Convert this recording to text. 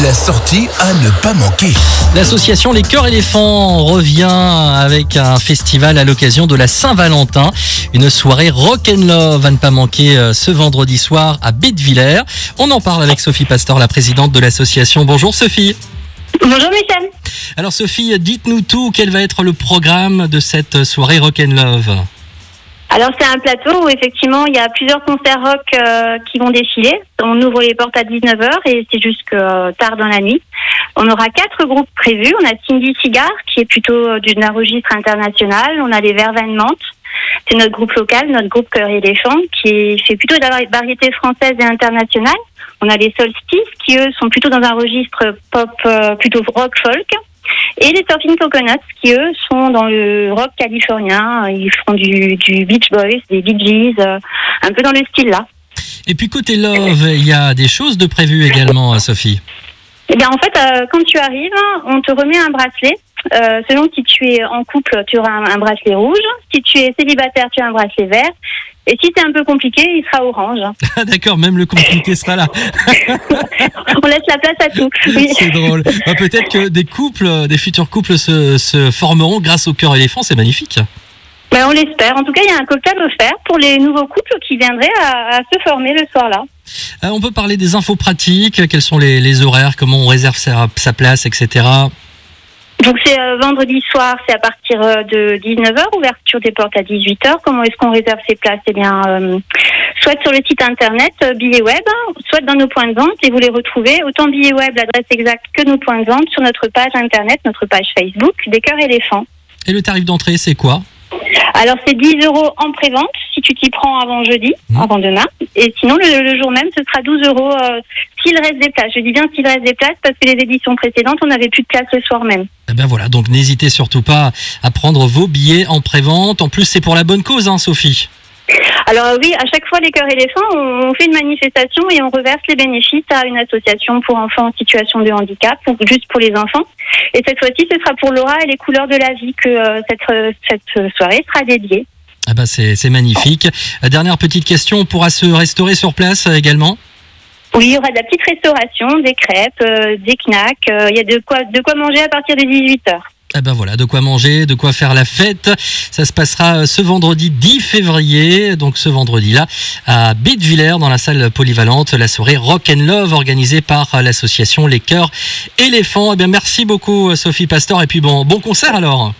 La sortie à ne pas manquer. L'association Les Cœurs Éléphants revient avec un festival à l'occasion de la Saint-Valentin. Une soirée rock and love à ne pas manquer euh, ce vendredi soir à Bédevillers. On en parle avec Sophie Pasteur, la présidente de l'association. Bonjour Sophie. Bonjour Michel. Alors Sophie, dites-nous tout. Quel va être le programme de cette soirée rock and love? Alors c'est un plateau où effectivement il y a plusieurs concerts rock euh, qui vont défiler. On ouvre les portes à 19h et c'est jusque euh, tard dans la nuit. On aura quatre groupes prévus. On a Cindy Cigar qui est plutôt euh, d'un registre international. On a les Verveines Mantes. C'est notre groupe local, notre groupe Cœur Éléphant, qui fait plutôt de la variété française et internationale. On a les Solstices, qui eux sont plutôt dans un registre pop, euh, plutôt rock folk. Et les Surfing Coconuts, qui eux sont dans le rock californien. Ils font du, du Beach Boys, des Bee Gees, euh, un peu dans le style là. Et puis côté love, il y a des choses de prévues également, Sophie. Eh bien, en fait, euh, quand tu arrives, on te remet un bracelet. Euh, selon si tu es en couple, tu auras un, un bracelet rouge. Si tu es célibataire, tu as un bracelet vert. Et si c'est un peu compliqué, il sera orange. Ah, D'accord, même le compliqué sera là. On laisse la place à tout. Oui. C'est drôle. Bah, Peut-être que des couples, des futurs couples se, se formeront grâce au cœur éléphant, c'est magnifique. Ben, on l'espère. En tout cas, il y a un cocktail offert pour les nouveaux couples qui viendraient à, à se former le soir-là. Euh, on peut parler des infos pratiques, quels sont les, les horaires, comment on réserve sa, sa place, etc. Donc c'est euh, vendredi soir, c'est à partir euh, de 19h, ouverture des portes à 18h. Comment est-ce qu'on réserve ses places? Eh bien, euh, soit sur le site internet euh, billets web, soit dans nos points de vente et vous les retrouvez autant billets web, l'adresse exacte que nos points de vente sur notre page internet, notre page Facebook des cœurs éléphants. Et le tarif d'entrée, c'est quoi? Alors c'est 10 euros en pré-vente si tu t'y prends avant jeudi, Mhm. avant demain. Et sinon le, le jour même, ce sera 12 euros euh, s'il reste des places. Je dis bien s'il reste des places parce que les éditions précédentes, on n'avait plus de place le soir même. Eh ben voilà, donc n'hésitez surtout pas à prendre vos billets en prévente. En plus, c'est pour la bonne cause, hein, Sophie. Alors oui, à chaque fois les cœurs éléphants, on on fait une manifestation et on reverse les bénéfices à une association pour enfants en situation de handicap, juste pour les enfants. Et cette fois-ci, ce sera pour Laura et les couleurs de la vie que euh, cette, euh, cette soirée sera dédiée. Ah bah c'est c'est magnifique. Euh, Dernière petite question, on pourra se restaurer sur place euh, également? Oui, il y aura de la petite restauration, des crêpes, euh, des knacks. euh, Il y a de quoi, de quoi manger à partir de 18h. Eh ben voilà, de quoi manger, de quoi faire la fête. Ça se passera ce vendredi 10 février, donc ce vendredi-là, à Bédevillers, dans la salle polyvalente, la soirée Rock and Love organisée par l'association Les Cœurs Éléphants. Eh bien, merci beaucoup, Sophie Pasteur, et puis bon, bon concert alors.